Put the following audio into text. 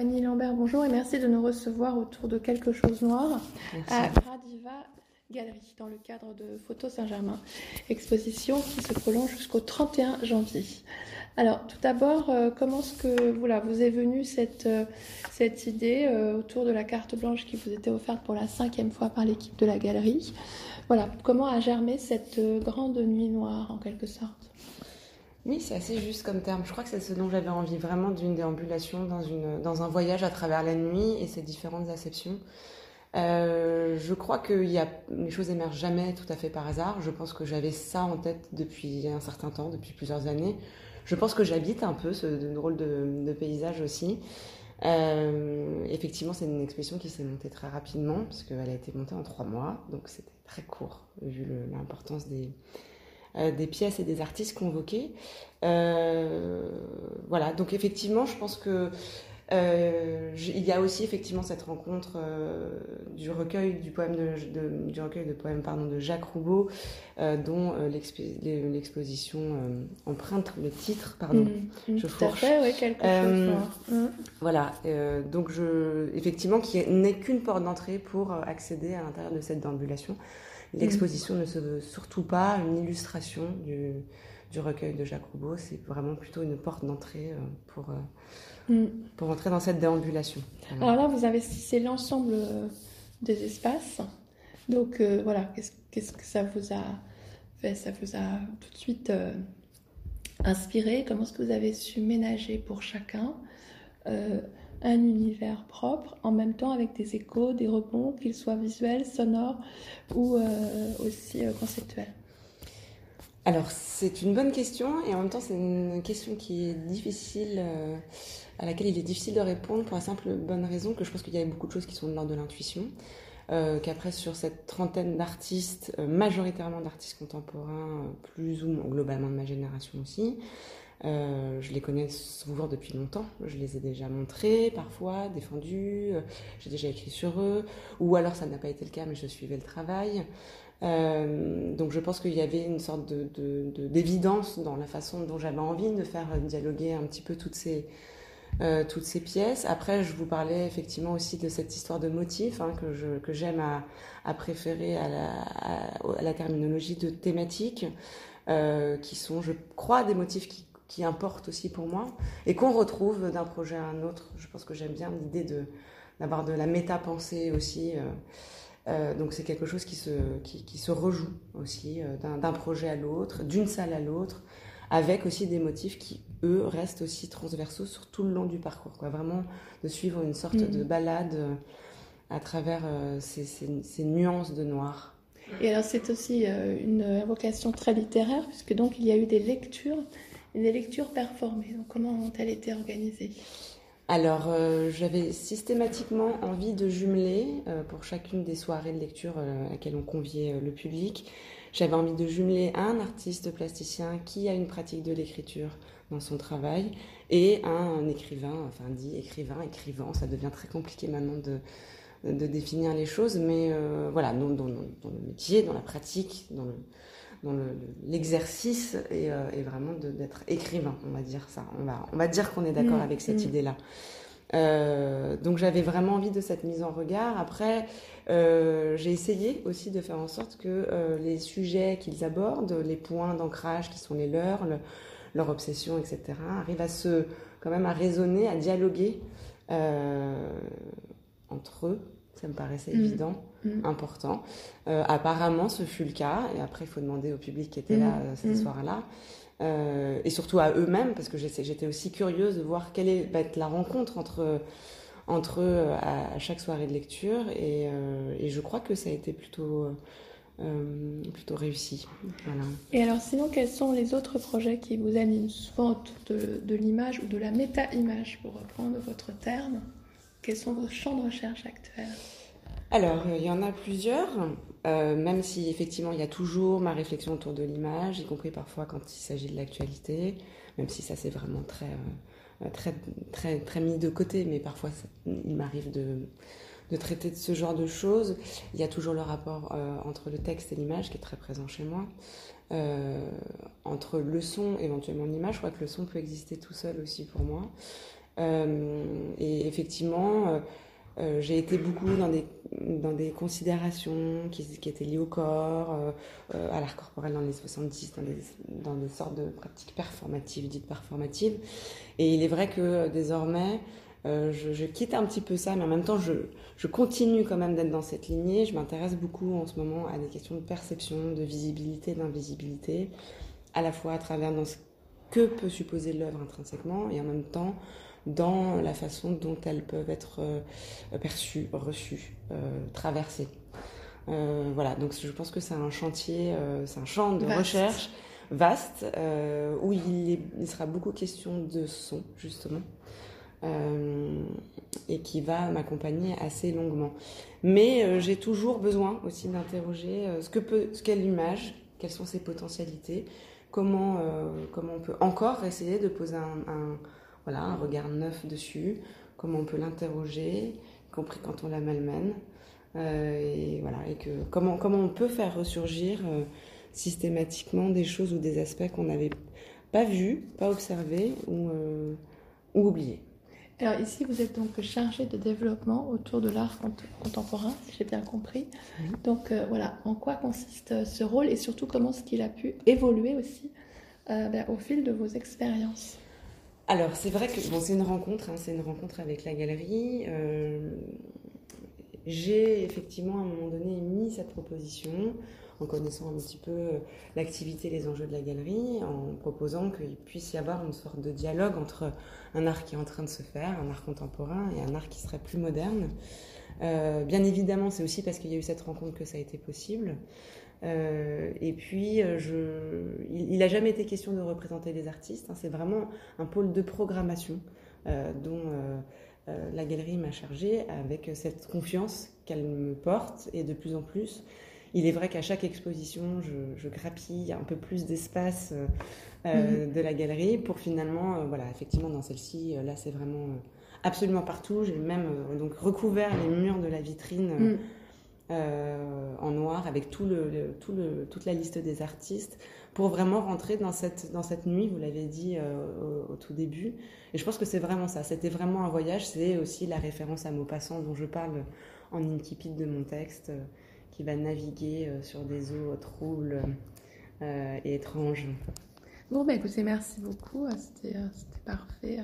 Fanny Lambert, bonjour et merci de nous recevoir autour de quelque chose noir à Radiva Galerie dans le cadre de Photo Saint-Germain. Exposition qui se prolonge jusqu'au 31 janvier. Alors tout d'abord, euh, comment est-ce que voilà, vous est venue cette, euh, cette idée euh, autour de la carte blanche qui vous était offerte pour la cinquième fois par l'équipe de la galerie? Voilà, comment a germé cette grande nuit noire en quelque sorte? Oui, c'est assez juste comme terme. Je crois que c'est ce dont j'avais envie, vraiment d'une déambulation dans, une, dans un voyage à travers la nuit et ses différentes acceptions. Euh, je crois que y a, les choses émergent jamais tout à fait par hasard. Je pense que j'avais ça en tête depuis un certain temps, depuis plusieurs années. Je pense que j'habite un peu ce drôle de, paysage aussi. Euh, effectivement, c'est une expression qui s'est montée très rapidement, parce qu'elle a été montée en trois mois, donc c'était très court, vu l'importance des, euh, des pièces et des artistes convoqués. Euh, voilà, donc effectivement, je pense que euh, il y a aussi effectivement cette rencontre du recueil du poème de, du recueil de poèmes pardon de Jacques Roubaud dont l'exposition emprunte le titre pardon mmh, je à fait oui quelque chose mmh. voilà donc je effectivement qui n'est qu'une porte d'entrée pour accéder à l'intérieur de cette déambulation L'exposition ne se veut surtout pas une illustration du, du recueil de Jacques Roubaud, c'est vraiment plutôt une porte d'entrée euh, pour, euh, mm. pour entrer dans cette déambulation. Alors là, vous investissez l'ensemble euh, des espaces. Donc voilà, qu'est-ce que ça vous a fait? Ça vous a tout de suite inspiré? Comment est-ce que vous avez su ménager pour chacun? Un univers propre, en même temps avec des échos, des rebonds, qu'ils soient visuels, sonores ou euh, aussi euh, conceptuels Alors, c'est une bonne question et en même temps, c'est une question qui est difficile, euh, à laquelle il est difficile de répondre pour la simple bonne raison que je pense qu'il y a beaucoup de choses qui sont de l'ordre de l'intuition. qu'après sur cette trentaine d'artistes, majoritairement d'artistes contemporains, plus ou moins globalement de ma génération aussi, euh, je les connais souvent depuis longtemps. Je les ai déjà montrés, parfois, défendus. Euh, j'ai déjà écrit sur eux. Ou alors ça n'a pas été le cas, mais je suivais le travail. Euh, donc je pense qu'il y avait une sorte d'évidence de, de, dans la façon dont j'avais envie de faire dialoguer un petit peu toutes ces, toutes ces pièces. Après, je vous parlais effectivement aussi de cette histoire de motifs hein, que j'aime à, préférer à la, terminologie de thématique, qui sont, je crois, des motifs qui qui importe aussi pour moi et qu'on retrouve d'un projet à un autre. Je pense que j'aime bien l'idée de d'avoir de la méta-pensée aussi. Euh, euh, donc c'est quelque chose qui se, qui, qui se rejoue aussi euh, d'un projet à l'autre, d'une salle à l'autre, avec aussi des motifs qui, eux, restent aussi transversaux sur tout le long du parcours. Quoi. Vraiment de suivre une sorte de mm. balade à travers ces, ces, ces, nuances de noir. Et alors c'est aussi une invocation très littéraire, puisque donc il y a eu des lectures des lectures performées. Comment ont-elles été organisées? Alors, euh, j'avais systématiquement envie de jumeler euh, pour chacune des soirées de lecture euh, à laquelle on conviait le public. J'avais envie de jumeler un artiste plasticien qui a une pratique de l'écriture dans son travail et un, écrivain, enfin dit écrivain, écrivant. Ça devient très compliqué maintenant de, définir les choses, mais voilà, dans, dans, dans, le métier, dans la pratique, dans le, dans l'exercice le, et, euh, et, vraiment d'être écrivain, on va dire ça. On va, on va dire qu'on est d'accord mmh, avec cette mmh. idée-là. Euh, donc j'avais vraiment envie de cette mise en regard. Après, euh, j'ai essayé aussi de faire en sorte que euh, les sujets qu'ils abordent, les points d'ancrage qui sont les leurs, le, leur obsession, etc., arrivent à se, quand même à raisonner, à dialoguer entre eux ça me paraissait mm. évident, mm. important. Euh, apparemment, ce fut le cas. Et après, il faut demander au public qui était là mm. euh, cette soirée-là. Euh, et surtout à eux-mêmes, parce que j'étais aussi curieuse de voir quelle est, va être la rencontre entre, entre eux à, chaque soirée de lecture. Et, et, je crois que ça a été plutôt, plutôt réussi. Voilà. Et alors, sinon, quels sont les autres projets qui vous animent souvent autour de, de l'image ou de la méta-image, pour reprendre votre terme? Quels sont vos champs de recherche actuels? Alors, il y en a plusieurs, euh, même si effectivement il y a toujours ma réflexion autour de l'image, y compris parfois quand il s'agit de l'actualité, même si ça c'est vraiment très, euh, très, très, très mis de côté, mais parfois il m'arrive de, de traiter de ce genre de choses. Il y a toujours le rapport euh, entre le texte et l'image qui est très présent chez moi. Euh, entre le son, éventuellement l'image, je crois que le son peut exister tout seul aussi pour moi. Euh, et effectivement, j'ai été beaucoup dans des, considérations qui, étaient liées au corps, à l'art corporel dans les 70, dans des, dans des sortes de pratiques performatives, dites performatives. Et il est vrai que désormais, euh, je, quitte un petit peu ça, mais en même temps, je, continue quand même d'être dans cette lignée. Je m'intéresse beaucoup en ce moment à des questions de perception, de visibilité, d'invisibilité, à la fois à travers dans ce que peut supposer l'œuvre intrinsèquement et en même temps dans la façon dont elles peuvent être euh, perçues, reçues, euh, traversées. voilà, donc je pense que c'est un chantier, c'est un champ de recherche vaste où il, il, sera beaucoup question de son, justement. Euh, et qui va m'accompagner assez longuement. Mais euh, j'ai toujours besoin aussi d'interroger euh, ce que peut, ce qu'est l'image, quelles sont ses potentialités, comment, comment on peut encore essayer de poser un, voilà, un regard neuf dessus, comment on peut l'interroger, y compris quand on la malmène. et voilà, et que comment, comment on peut faire ressurgir systématiquement des choses ou des aspects qu'on n'avait pas vus, pas observés ou, ou oubliés. Alors ici, vous êtes donc chargé de développement autour de l'art contemporain, si j'ai bien compris. Donc euh, voilà, en quoi consiste euh, ce rôle et surtout comment est-ce qu'il a pu évoluer aussi euh, ben, au fil de vos expériences? Alors c'est vrai que bon, c'est une rencontre, hein, c'est une rencontre avec la galerie. j'ai effectivement à un moment donné mis cette proposition en connaissant un petit peu euh, l'activité, les enjeux de la galerie, en proposant qu'il puisse y avoir une sorte de dialogue entre un art qui est en train de se faire, un art contemporain, et un art qui serait plus moderne. Euh, bien évidemment, c'est aussi parce qu'il y a eu cette rencontre que ça a été possible. Euh, et puis, je, il n'a jamais été question de représenter des artistes. Hein. c'est vraiment un pôle de programmation dont la galerie m'a chargée avec cette confiance qu'elle me porte et de plus en plus il est vrai qu'à chaque exposition, je, grappille un peu plus d'espace euh, euh, mhm. de la galerie pour finalement, euh, voilà, effectivement, dans celle-ci, là, c'est vraiment absolument partout. J'ai même donc recouvert les murs de la vitrine. Mhm. en noir avec toute la liste des artistes pour vraiment rentrer dans cette, nuit, vous l'avez dit au, tout début. Et je pense que c'est vraiment ça. C'était vraiment un voyage. C'est aussi la référence à Maupassant dont je parle en incipit de mon texte qui va naviguer euh, sur des eaux troubles euh, et étranges. Bon, bah écoutez, merci beaucoup. C'était parfait.